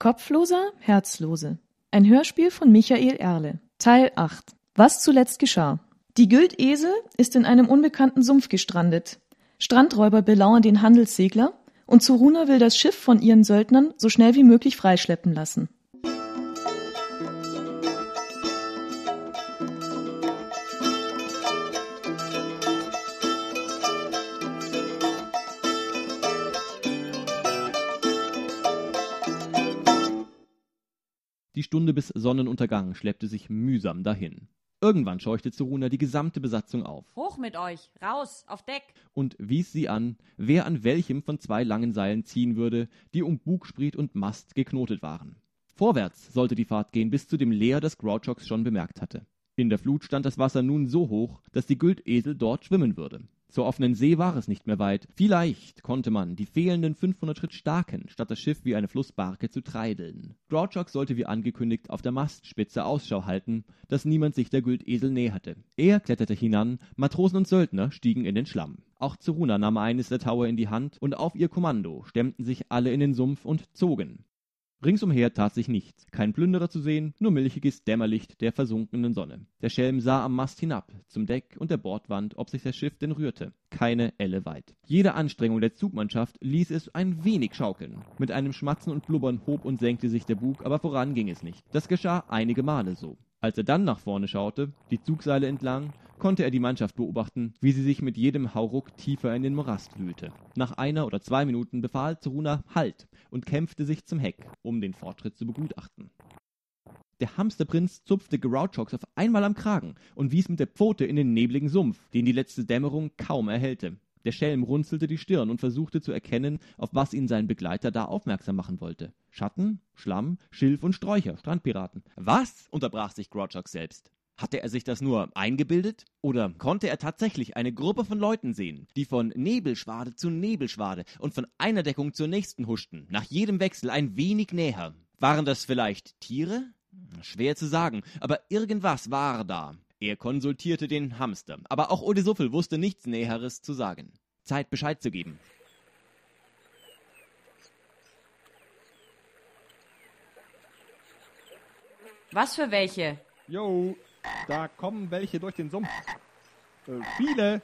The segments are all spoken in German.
Kopfloser, Herzlose. Ein Hörspiel von Michael Erle. Teil 8. Was zuletzt geschah. Die Güldesel ist in einem unbekannten Sumpf gestrandet. Strandräuber belauern den Handelssegler und Zuruna will das Schiff von ihren Söldnern so schnell wie möglich freischleppen lassen. Stunde bis Sonnenuntergang schleppte sich mühsam dahin. Irgendwann scheuchte Zeruna die gesamte Besatzung auf. Hoch mit euch, raus, auf Deck. Und wies sie an, wer an welchem von zwei langen Seilen ziehen würde, die um Bugspriet und Mast geknotet waren. Vorwärts sollte die Fahrt gehen bis zu dem Leer, das Grouchox schon bemerkt hatte. In der Flut stand das Wasser nun so hoch, dass die Güldesel dort schwimmen würde. Zur offenen See war es nicht mehr weit. Vielleicht konnte man die fehlenden 500 Schritt starken, statt das Schiff wie eine Flussbarke zu treideln. Grouchock sollte wie angekündigt auf der Mastspitze Ausschau halten, dass niemand sich der Güldesel näherte. Er kletterte hinan, Matrosen und Söldner stiegen in den Schlamm. Auch Zeruna nahm eines der Taue in die Hand und auf ihr Kommando stemmten sich alle in den Sumpf und zogen. Ringsumher tat sich nichts, kein Plünderer zu sehen, nur milchiges Dämmerlicht der versunkenen Sonne. Der Schelm sah am Mast hinab, zum Deck und der Bordwand, ob sich das Schiff denn rührte. Keine Elle weit. Jede Anstrengung der Zugmannschaft ließ es ein wenig schaukeln. Mit einem Schmatzen und Blubbern hob und senkte sich der Bug, aber voran ging es nicht. Das geschah einige Male so. Als er dann nach vorne schaute, die Zugseile entlang, konnte er die Mannschaft beobachten, wie sie sich mit jedem Hauruck tiefer in den Morast wühlte. Nach einer oder zwei Minuten befahl Zeruna Halt und kämpfte sich zum Heck, um den Fortschritt zu begutachten. Der Hamsterprinz zupfte Grouchox auf einmal am Kragen und wies mit der Pfote in den nebligen Sumpf, den die letzte Dämmerung kaum erhellte. Der Schelm runzelte die Stirn und versuchte zu erkennen, auf was ihn sein Begleiter da aufmerksam machen wollte. Schatten, Schlamm, Schilf und Sträucher, Strandpiraten. Was? unterbrach sich Grouchox selbst. Hatte er sich das nur eingebildet? Oder konnte er tatsächlich eine Gruppe von Leuten sehen, die von Nebelschwade zu Nebelschwade und von einer Deckung zur nächsten huschten, nach jedem Wechsel ein wenig näher? Waren das vielleicht Tiere? Schwer zu sagen, aber irgendwas war da. Er konsultierte den Hamster, aber auch Odisuffel wusste nichts Näheres zu sagen. Zeit, Bescheid zu geben. Was für welche? Jo, da kommen welche durch den Sumpf. Äh, viele.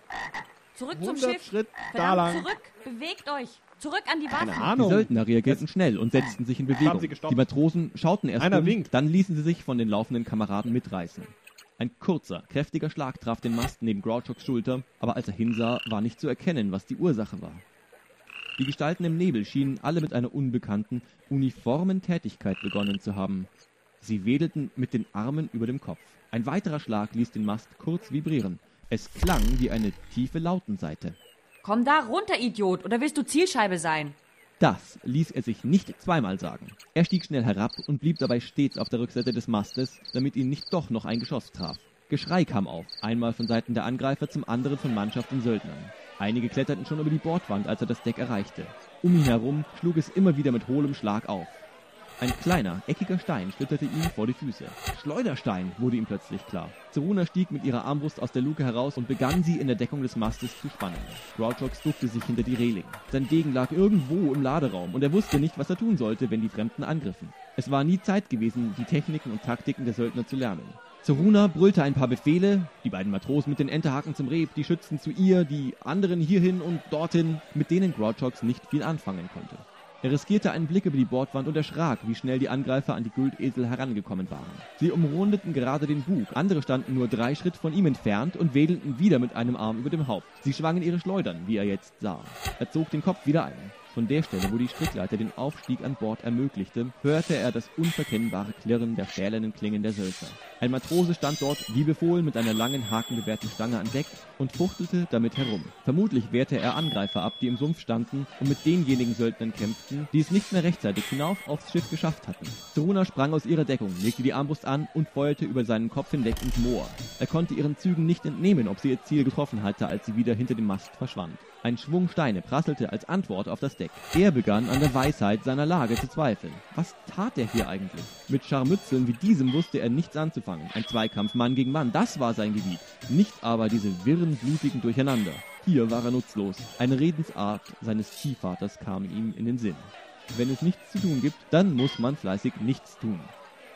Zurück zum 100 Schiff. Schritt da Verdammt, lang. zurück. Bewegt euch. Zurück an die Waffen. Keine Die Ahnung. Söldner reagierten schnell und setzten sich in Bewegung. sie gestoppt. Die Matrosen schauten erst Einer um, winkt. dann ließen sie sich von den laufenden Kameraden mitreißen. Ein kurzer, kräftiger Schlag traf den Mast neben Grouchocks Schulter, aber als er hinsah, war nicht zu erkennen, was die Ursache war. Die Gestalten im Nebel schienen alle mit einer unbekannten, uniformen Tätigkeit begonnen zu haben. Sie wedelten mit den Armen über dem Kopf. Ein weiterer Schlag ließ den Mast kurz vibrieren. Es klang wie eine tiefe Lautenseite. Komm da runter, Idiot, oder willst du Zielscheibe sein? Das ließ er sich nicht zweimal sagen. Er stieg schnell herab und blieb dabei stets auf der Rückseite des Mastes, damit ihn nicht doch noch ein Geschoss traf. Geschrei kam auf, einmal von Seiten der Angreifer, zum anderen von Mannschaft und Söldnern. Einige kletterten schon über die Bordwand, als er das Deck erreichte. Um ihn herum schlug es immer wieder mit hohlem Schlag auf. Ein kleiner, eckiger Stein schlitterte ihm vor die Füße. Schleuderstein wurde ihm plötzlich klar. Zeruna stieg mit ihrer Armbrust aus der Luke heraus und begann sie in der Deckung des Mastes zu spannen. Grouchox duckte sich hinter die Reling. Sein Degen lag irgendwo im Laderaum und er wusste nicht, was er tun sollte, wenn die Fremden angriffen. Es war nie Zeit gewesen, die Techniken und Taktiken der Söldner zu lernen. Zeruna brüllte ein paar Befehle, die beiden Matrosen mit den Enterhaken zum Reb, die Schützen zu ihr, die anderen hierhin und dorthin, mit denen Grouchox nicht viel anfangen konnte. Er riskierte einen Blick über die Bordwand und erschrak, wie schnell die Angreifer an die Güldesel herangekommen waren. Sie umrundeten gerade den Bug, andere standen nur drei Schritt von ihm entfernt und wedelten wieder mit einem Arm über dem Haupt. Sie schwangen ihre Schleudern, wie er jetzt sah. Er zog den Kopf wieder ein. Von der Stelle, wo die Strickleiter den Aufstieg an Bord ermöglichte, hörte er das unverkennbare Klirren der stählernen Klingen der Söldner. Ein Matrose stand dort, wie befohlen, mit einer langen, hakenbewehrten Stange an Deck und fuchtelte damit herum. Vermutlich wehrte er Angreifer ab, die im Sumpf standen und mit denjenigen Söldnern kämpften, die es nicht mehr rechtzeitig hinauf aufs Schiff geschafft hatten. Zeruna sprang aus ihrer Deckung, legte die Armbrust an und feuerte über seinen Kopf hinweg ins Moor. Er konnte ihren Zügen nicht entnehmen, ob sie ihr Ziel getroffen hatte, als sie wieder hinter dem Mast verschwand. Ein Schwung Steine prasselte als Antwort auf das Deck. Er begann an der Weisheit seiner Lage zu zweifeln. Was tat er hier eigentlich? Mit Scharmützeln wie diesem wusste er nichts anzufangen. Ein Zweikampf Mann gegen Mann, das war sein Gebiet. Nicht aber diese wirren, blutigen Durcheinander. Hier war er nutzlos. Eine Redensart seines Ziehvaters kam ihm in den Sinn. wenn es nichts zu tun gibt, dann muss man fleißig nichts tun.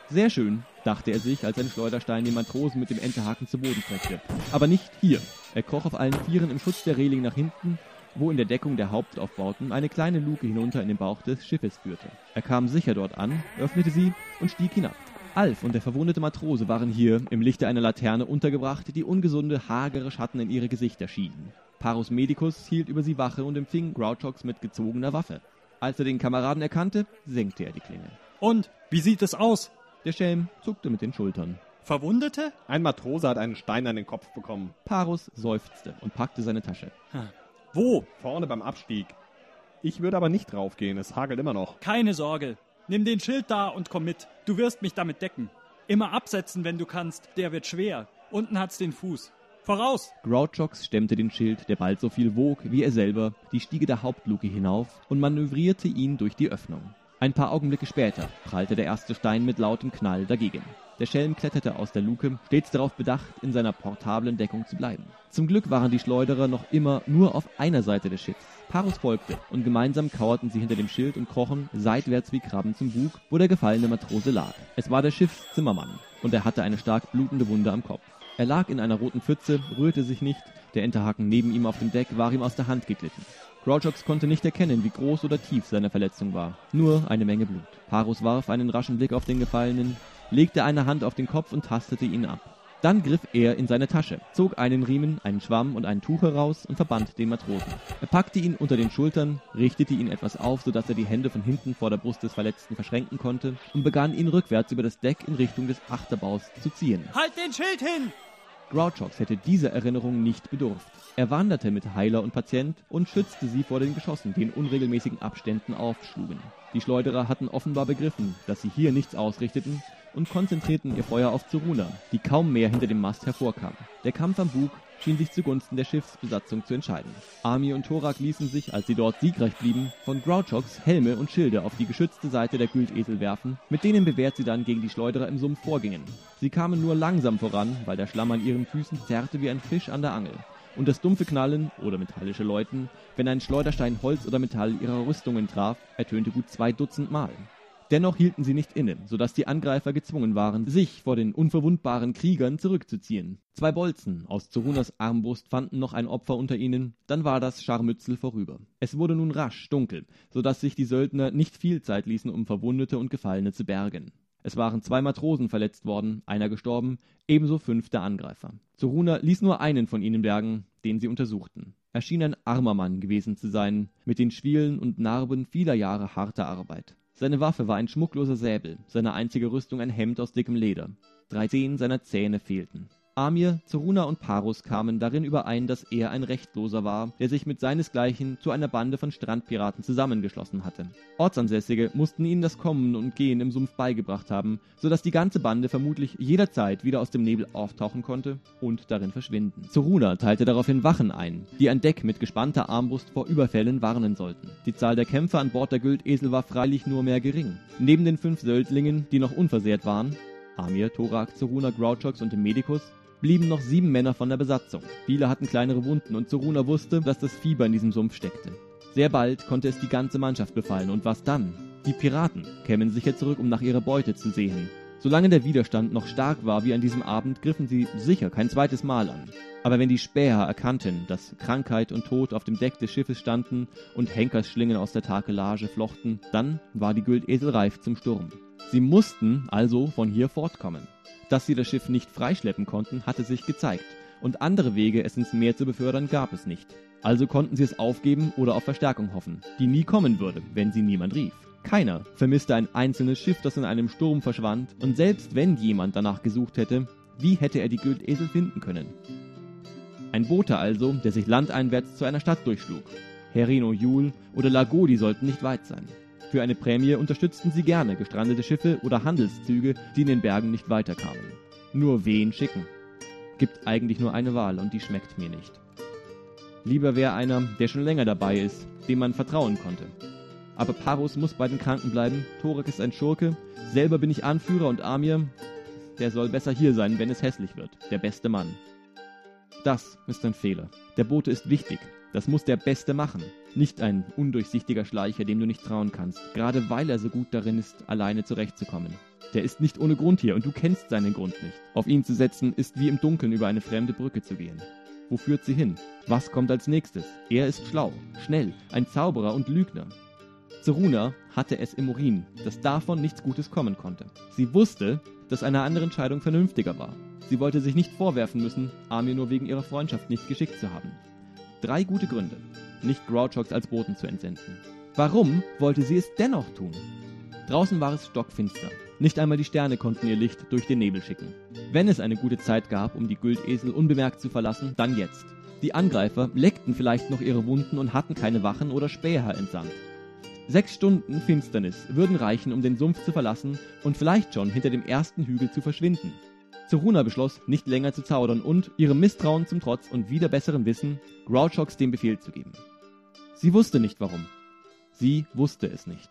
Sehr schön, dachte er sich, als ein Schleuderstein den Matrosen mit dem Enterhaken zu Boden streckte. Aber nicht hier. Er kroch auf allen Vieren im Schutz der Reling nach hinten, wo in der Deckung der Hauptaufbauten eine kleine Luke hinunter in den Bauch des Schiffes führte. Er kam sicher dort an, öffnete sie und stieg hinab. Alf und der verwundete Matrose waren hier im Lichte einer Laterne untergebracht, die ungesunde, hagere Schatten in ihre Gesichter schienen. Parus Medicus hielt über sie Wache und empfing Grouchox mit gezogener Waffe. Als er den Kameraden erkannte, senkte er die Klinge. Und, wie sieht es aus? Der Schelm zuckte mit den Schultern. Verwundete? Ein Matrose hat einen Stein an den Kopf bekommen. Parus seufzte und packte seine Tasche. Wo? Vorne beim Abstieg. Ich würde aber nicht draufgehen, es hagelt immer noch. Keine Sorge. Nimm den Schild da und komm mit. Du wirst mich damit decken. Immer absetzen, wenn du kannst. Der wird schwer. Unten hat's den Fuß. Voraus! Grouchox stemmte den Schild, der bald so viel wog wie er selber, die Stiege der Hauptluke hinauf und manövrierte ihn durch die Öffnung. Ein paar Augenblicke später prallte der erste Stein mit lautem Knall dagegen. Der Schelm kletterte aus der Luke, stets darauf bedacht, in seiner portablen Deckung zu bleiben. Zum Glück waren die Schleuderer noch immer nur auf einer Seite des Schiffs. Parus folgte, und gemeinsam kauerten sie hinter dem Schild und krochen seitwärts wie Krabben zum Bug, wo der gefallene Matrose lag. Es war der Schiffszimmermann, und er hatte eine stark blutende Wunde am Kopf. Er lag in einer roten Pfütze, rührte sich nicht, der Enterhaken neben ihm auf dem Deck war ihm aus der Hand geglitten. Grouchox konnte nicht erkennen, wie groß oder tief seine Verletzung war. Nur eine Menge Blut. Parus warf einen raschen Blick auf den Gefallenen, legte eine Hand auf den Kopf und tastete ihn ab. Dann griff er in seine Tasche, zog einen Riemen, einen Schwamm und ein Tuch heraus und verband den Matrosen. Er packte ihn unter den Schultern, richtete ihn etwas auf, sodass er die Hände von hinten vor der Brust des Verletzten verschränken konnte und begann ihn rückwärts über das Deck in Richtung des Achterbaus zu ziehen. Halt den Schild hin! Grouchox hätte dieser Erinnerung nicht bedurft. Er wanderte mit Heiler und Patient und schützte sie vor den Geschossen, die in unregelmäßigen Abständen aufschlugen. Die Schleuderer hatten offenbar begriffen, dass sie hier nichts ausrichteten und konzentrierten ihr Feuer auf Zeruna, die kaum mehr hinter dem Mast hervorkam. Der Kampf am Bug schien sich zugunsten der Schiffsbesatzung zu entscheiden. Ami und Thorak ließen sich, als sie dort siegreich blieben, von Grouchox Helme und Schilde auf die geschützte Seite der Güldesel werfen, mit denen bewährt sie dann gegen die Schleuderer im Sumpf vorgingen. Sie kamen nur langsam voran, weil der Schlamm an ihren Füßen zerrte wie ein Fisch an der Angel. Und das dumpfe Knallen oder metallische Läuten, wenn ein Schleuderstein Holz oder Metall ihrer Rüstungen traf, ertönte gut zwei Dutzend Mal. Dennoch hielten sie nicht inne, sodass die Angreifer gezwungen waren, sich vor den unverwundbaren Kriegern zurückzuziehen. Zwei Bolzen aus Zorunas Armbrust fanden noch ein Opfer unter ihnen, dann war das Scharmützel vorüber. Es wurde nun rasch dunkel, sodass sich die Söldner nicht viel Zeit ließen, um Verwundete und Gefallene zu bergen. Es waren zwei Matrosen verletzt worden, einer gestorben, ebenso fünf der Angreifer. Zoruna ließ nur einen von ihnen bergen, den sie untersuchten. Er schien ein armer Mann gewesen zu sein, mit den Schwielen und Narben vieler Jahre harter Arbeit. Seine Waffe war ein schmuckloser Säbel, seine einzige Rüstung ein Hemd aus dickem Leder. Drei Zehen seiner Zähne fehlten. Amir, Zoruna und Parus kamen darin überein, dass er ein Rechtloser war, der sich mit seinesgleichen zu einer Bande von Strandpiraten zusammengeschlossen hatte. Ortsansässige mussten ihnen das Kommen und Gehen im Sumpf beigebracht haben, so dass die ganze Bande vermutlich jederzeit wieder aus dem Nebel auftauchen konnte und darin verschwinden. Zoruna teilte daraufhin Wachen ein, die an Deck mit gespannter Armbrust vor Überfällen warnen sollten. Die Zahl der Kämpfer an Bord der Güldesel war freilich nur mehr gering. Neben den fünf Söldlingen, die noch unversehrt waren, Amir, Thorak, Zoruna, Grouchox und dem Medikus, blieben noch sieben Männer von der Besatzung. Viele hatten kleinere Wunden und Zoruna wusste, dass das Fieber in diesem Sumpf steckte. Sehr bald konnte es die ganze Mannschaft befallen und was dann? Die Piraten kämen sicher zurück, um nach ihrer Beute zu sehen. Solange der Widerstand noch stark war wie an diesem Abend, griffen sie sicher kein zweites Mal an. Aber wenn die Späher erkannten, dass Krankheit und Tod auf dem Deck des Schiffes standen und Henkersschlingen aus der Takelage flochten, dann war die Güldesel reif zum Sturm. Sie mussten also von hier fortkommen. Dass sie das Schiff nicht freischleppen konnten, hatte sich gezeigt, und andere Wege, es ins Meer zu befördern, gab es nicht. Also konnten sie es aufgeben oder auf Verstärkung hoffen, die nie kommen würde, wenn sie niemand rief. Keiner vermisste ein einzelnes Schiff, das in einem Sturm verschwand, und selbst wenn jemand danach gesucht hätte, wie hätte er die Güldesel finden können? Ein Bote also, der sich landeinwärts zu einer Stadt durchschlug. Herino Jul oder Lagodi sollten nicht weit sein. Für eine Prämie unterstützten sie gerne gestrandete Schiffe oder Handelszüge, die in den Bergen nicht weiterkamen. Nur wen schicken? Gibt eigentlich nur eine Wahl und die schmeckt mir nicht. Lieber wäre einer, der schon länger dabei ist, dem man vertrauen konnte. Aber Parus muss bei den Kranken bleiben, Torek ist ein Schurke, selber bin ich Anführer und Amir, der soll besser hier sein, wenn es hässlich wird, der beste Mann. Das ist ein Fehler. Der Bote ist wichtig, Das muss der Beste machen, nicht ein undurchsichtiger Schleicher, dem du nicht trauen kannst, gerade weil er so gut darin ist, alleine zurechtzukommen. Der ist nicht ohne Grund hier und du kennst seinen Grund nicht. Auf ihn zu setzen, ist wie im Dunkeln über eine fremde Brücke zu gehen. Wo führt sie hin? Was kommt als nächstes? Er ist schlau, schnell, ein Zauberer und Lügner. Zeruna hatte es im Urin, dass davon nichts Gutes kommen konnte. Sie wusste, dass eine andere Entscheidung vernünftiger war. Sie wollte sich nicht vorwerfen müssen, Amir nur wegen ihrer Freundschaft nicht geschickt zu haben. Drei gute Gründe, nicht Grouchox als Boten zu entsenden. Warum wollte sie es dennoch tun? Draußen war es stockfinster. Nicht einmal die Sterne konnten ihr Licht durch den Nebel schicken. Wenn es eine gute Zeit gab, um die Güldesel unbemerkt zu verlassen, dann jetzt. Die Angreifer leckten vielleicht noch ihre Wunden und hatten keine Wachen oder Späher entsandt. Sechs Stunden Finsternis würden reichen, um den Sumpf zu verlassen und vielleicht schon hinter dem ersten Hügel zu verschwinden. Zeruna beschloss, nicht länger zu zaudern und, ihrem Misstrauen zum Trotz und wieder besserem Wissen, Grouchox den Befehl zu geben. Sie wusste nicht warum. Sie wusste es nicht.